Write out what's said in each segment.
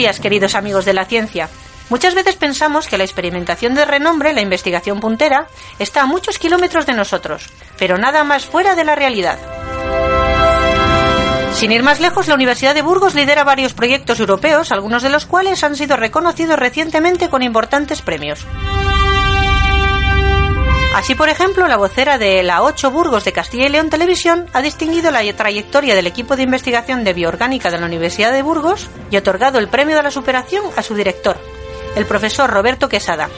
Días, queridos amigos de la ciencia. Muchas veces pensamos que la experimentación de renombre, la investigación puntera, está a muchos kilómetros de nosotros, pero nada más fuera de la realidad. Sin ir más lejos, la Universidad de Burgos lidera varios proyectos europeos, algunos de los cuales han sido reconocidos recientemente con importantes premios. Así, por ejemplo, la vocera de la 8 Burgos de Castilla y León Televisión ha distinguido la trayectoria del equipo de investigación de bioorgánica de la Universidad de Burgos y otorgado el premio de la superación a su director, el profesor Roberto Quesada.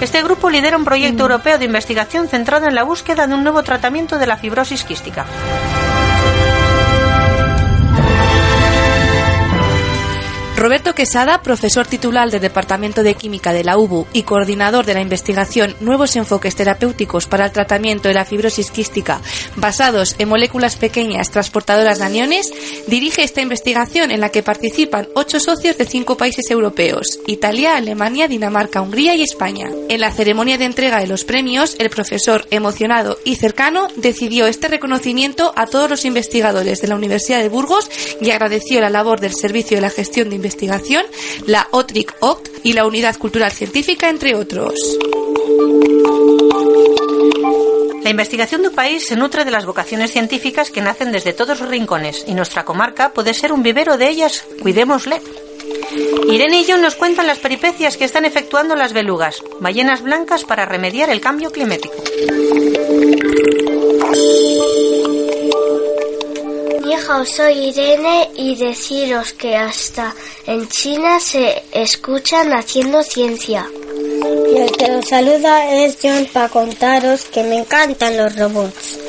Este grupo lidera un proyecto europeo de investigación centrado en la búsqueda de un nuevo tratamiento de la fibrosis quística. Roberto Quesada, profesor titular del Departamento de Química de la UBU y coordinador de la investigación Nuevos enfoques terapéuticos para el tratamiento de la fibrosis quística basados en moléculas pequeñas transportadoras de aniones, dirige esta investigación en la que participan ocho socios de cinco países europeos, Italia, Alemania, Dinamarca, Hungría y España. En la ceremonia de entrega de los premios, el profesor, emocionado y cercano, decidió este reconocimiento a todos los investigadores de la Universidad de Burgos y agradeció la labor del Servicio de la Gestión de Investigación, la OTRIC OCT y la Unidad Cultural Científica, entre otros. La investigación de un país se nutre de las vocaciones científicas que nacen desde todos los rincones y nuestra comarca puede ser un vivero de ellas. Cuidémosle. Irene y yo nos cuentan las peripecias que están efectuando las belugas, ballenas blancas para remediar el cambio climático. Hija, soy Irene y deciros que hasta en China se escuchan haciendo ciencia. Y el que os saluda es John para contaros que me encantan los robots.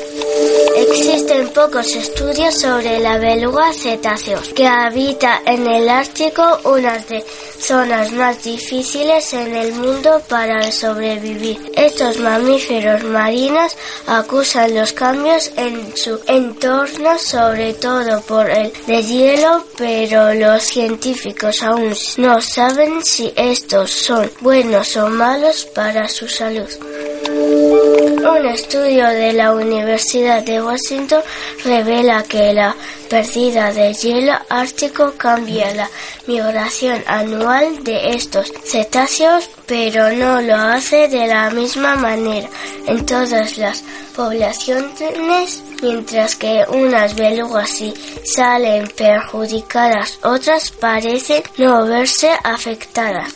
Existen pocos estudios sobre la beluga cetáceos, que habita en el Ártico, una de zonas más difíciles en el mundo para sobrevivir. Estos mamíferos marinos acusan los cambios en su entorno, sobre todo por el deshielo, pero los científicos aún no saben si estos son buenos o malos para su salud. Un estudio de la Universidad de Washington revela que la pérdida de hielo ártico cambia la migración anual de estos cetáceos, pero no lo hace de la misma manera en todas las poblaciones, mientras que unas belugas sí salen perjudicadas, otras parecen no verse afectadas.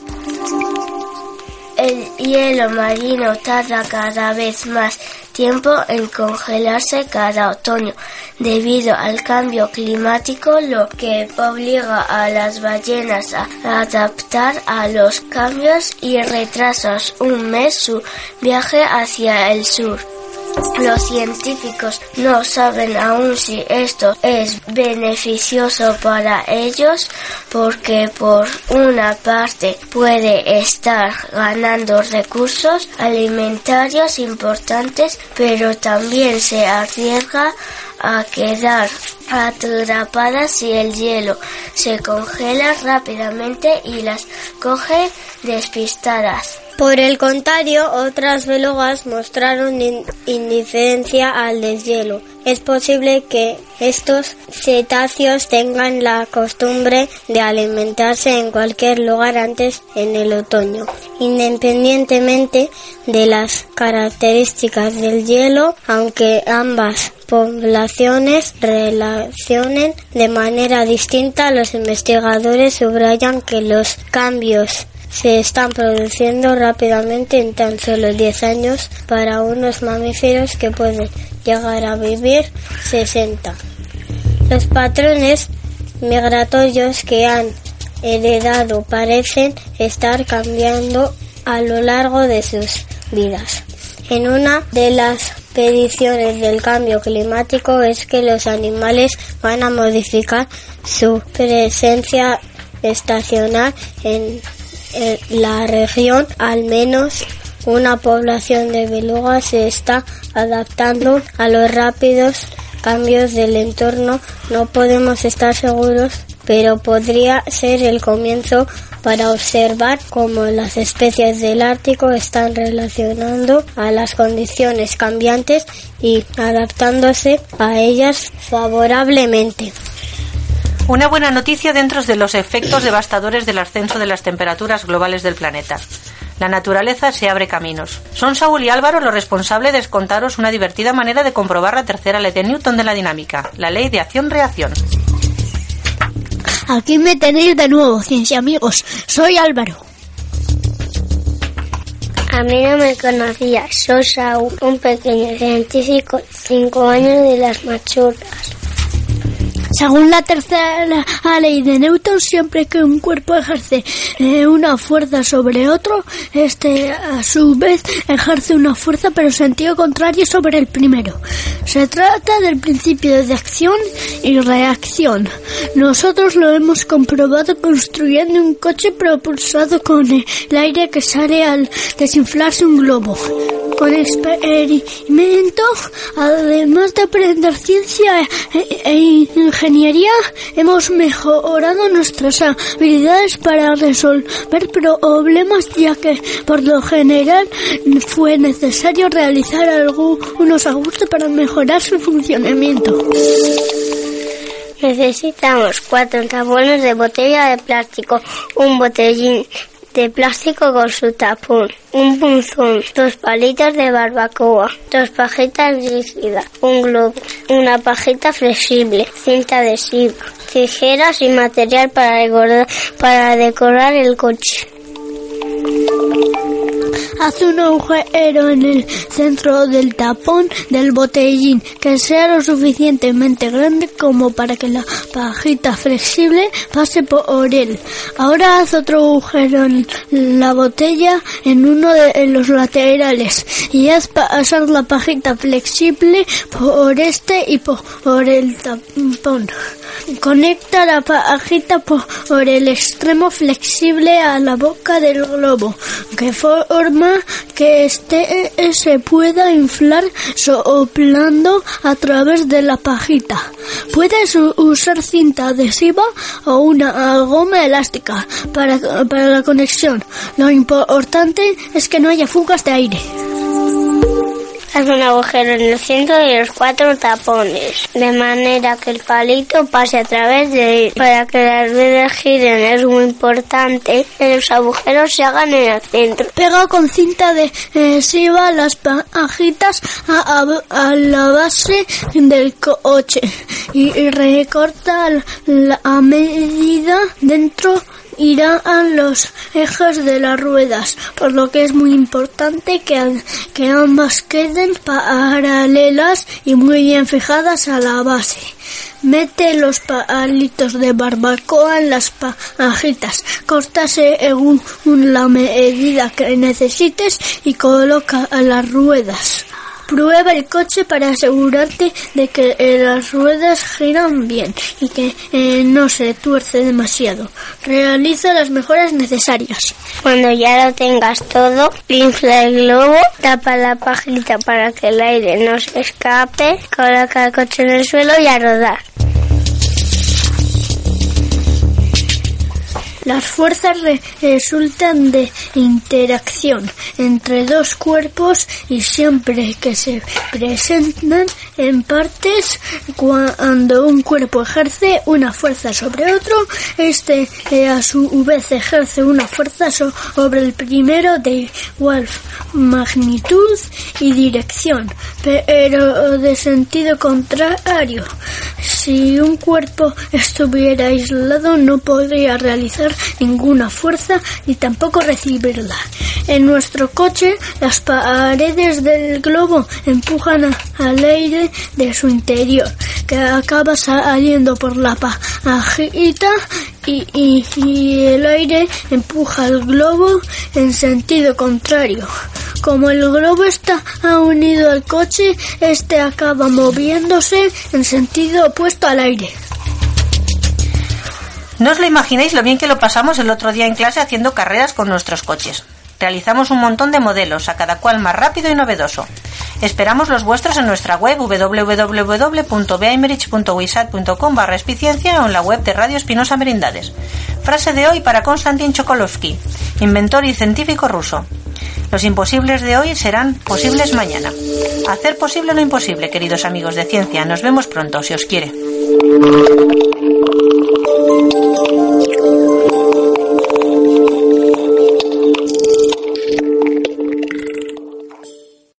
El hielo marino tarda cada vez más tiempo en congelarse cada otoño debido al cambio climático, lo que obliga a las ballenas a adaptar a los cambios y retrasas un mes su viaje hacia el sur. Los científicos no saben aún si esto es beneficioso para ellos porque por una parte puede estar ganando recursos alimentarios importantes pero también se arriesga a quedar atrapadas si el hielo se congela rápidamente y las coge despistadas. Por el contrario, otras belugas mostraron indiferencia al deshielo. Es posible que estos cetáceos tengan la costumbre de alimentarse en cualquier lugar antes en el otoño, independientemente de las características del hielo, aunque ambas poblaciones relacionen de manera distinta, los investigadores subrayan que los cambios se están produciendo rápidamente en tan solo 10 años para unos mamíferos que pueden llegar a vivir 60. Los patrones migratorios que han heredado parecen estar cambiando a lo largo de sus vidas. En una de las predicciones del cambio climático es que los animales van a modificar su presencia estacional en en la región al menos una población de belugas se está adaptando a los rápidos cambios del entorno. No podemos estar seguros, pero podría ser el comienzo para observar cómo las especies del Ártico están relacionando a las condiciones cambiantes y adaptándose a ellas favorablemente. Una buena noticia dentro de los efectos devastadores del ascenso de las temperaturas globales del planeta. La naturaleza se abre caminos. Son Saúl y Álvaro los responsables de contaros una divertida manera de comprobar la tercera ley de Newton de la dinámica, la ley de acción-reacción. Aquí me tenéis de nuevo, ciencia amigos. Soy Álvaro. A mí no me conocía, soy Saúl, un pequeño científico, cinco años de las machurras. Según la tercera ley de Newton, siempre que un cuerpo ejerce eh, una fuerza sobre otro, este a su vez ejerce una fuerza pero en sentido contrario sobre el primero. Se trata del principio de acción y reacción. Nosotros lo hemos comprobado construyendo un coche propulsado con el aire que sale al desinflarse un globo. Con experimento, además de aprender ciencia e, e ingeniería, hemos mejorado nuestras habilidades para resolver problemas, ya que por lo general fue necesario realizar algunos ajustes para mejorar su funcionamiento. Necesitamos cuatro tapones de botella de plástico, un botellín de plástico con su tapón, un punzón, dos palitos de barbacoa, dos pajitas rígidas, un globo, una pajita flexible, cinta adhesiva, tijeras y material para, para decorar el coche. Haz un agujero en el centro del tapón del botellín que sea lo suficientemente grande como para que la pajita flexible pase por él. Ahora haz otro agujero en la botella en uno de los laterales y haz pasar la pajita flexible por este y por el tapón. Conecta la pajita por el extremo flexible a la boca del globo, que forma que este se pueda inflar soplando a través de la pajita. Puedes usar cinta adhesiva o una goma elástica para, para la conexión. Lo importante es que no haya fugas de aire. Haz un agujero en el centro de los cuatro tapones, de manera que el palito pase a través de él. Para que las ruedas giren es muy importante que los agujeros se hagan en el centro. Pega con cinta adhesiva las pajitas a, a, la base del coche y recorta la medida dentro irán los ejes de las ruedas, por lo que es muy importante que, que ambas queden paralelas y muy bien fijadas a la base. Mete los palitos de barbacoa en las pajitas, corta según la medida que necesites y coloca las ruedas. Prueba el coche para asegurarte de que eh, las ruedas giran bien y que eh, no se tuerce demasiado. Realiza las mejoras necesarias. Cuando ya lo tengas todo, infla el globo, tapa la pajita para que el aire no se escape, coloca el coche en el suelo y a rodar. Las fuerzas resultan de interacción entre dos cuerpos y siempre que se presentan en partes cuando un cuerpo ejerce una fuerza sobre otro, este eh, a su vez ejerce una fuerza sobre el primero de igual magnitud y dirección, pero de sentido contrario. Si un cuerpo estuviera aislado no podría realizar ninguna fuerza ni tampoco recibirla. En nuestro coche las paredes del globo empujan al aire de su interior, que acaba saliendo por la pajita y, y, el aire empuja al globo en sentido contrario. Como el globo está unido al coche, este acaba moviéndose en sentido opuesto al aire. No os lo imagináis lo bien que lo pasamos el otro día en clase haciendo carreras con nuestros coches. Realizamos un montón de modelos, a cada cual más rápido y novedoso. Esperamos los vuestros en nuestra web www.beamerich.wisat.com barra o en la web de Radio Espinosa Merindades. Frase de hoy para Konstantin Chokolovsky, inventor y científico ruso. Los imposibles de hoy serán posibles mañana. Hacer posible lo imposible, queridos amigos de ciencia. Nos vemos pronto, si os quiere.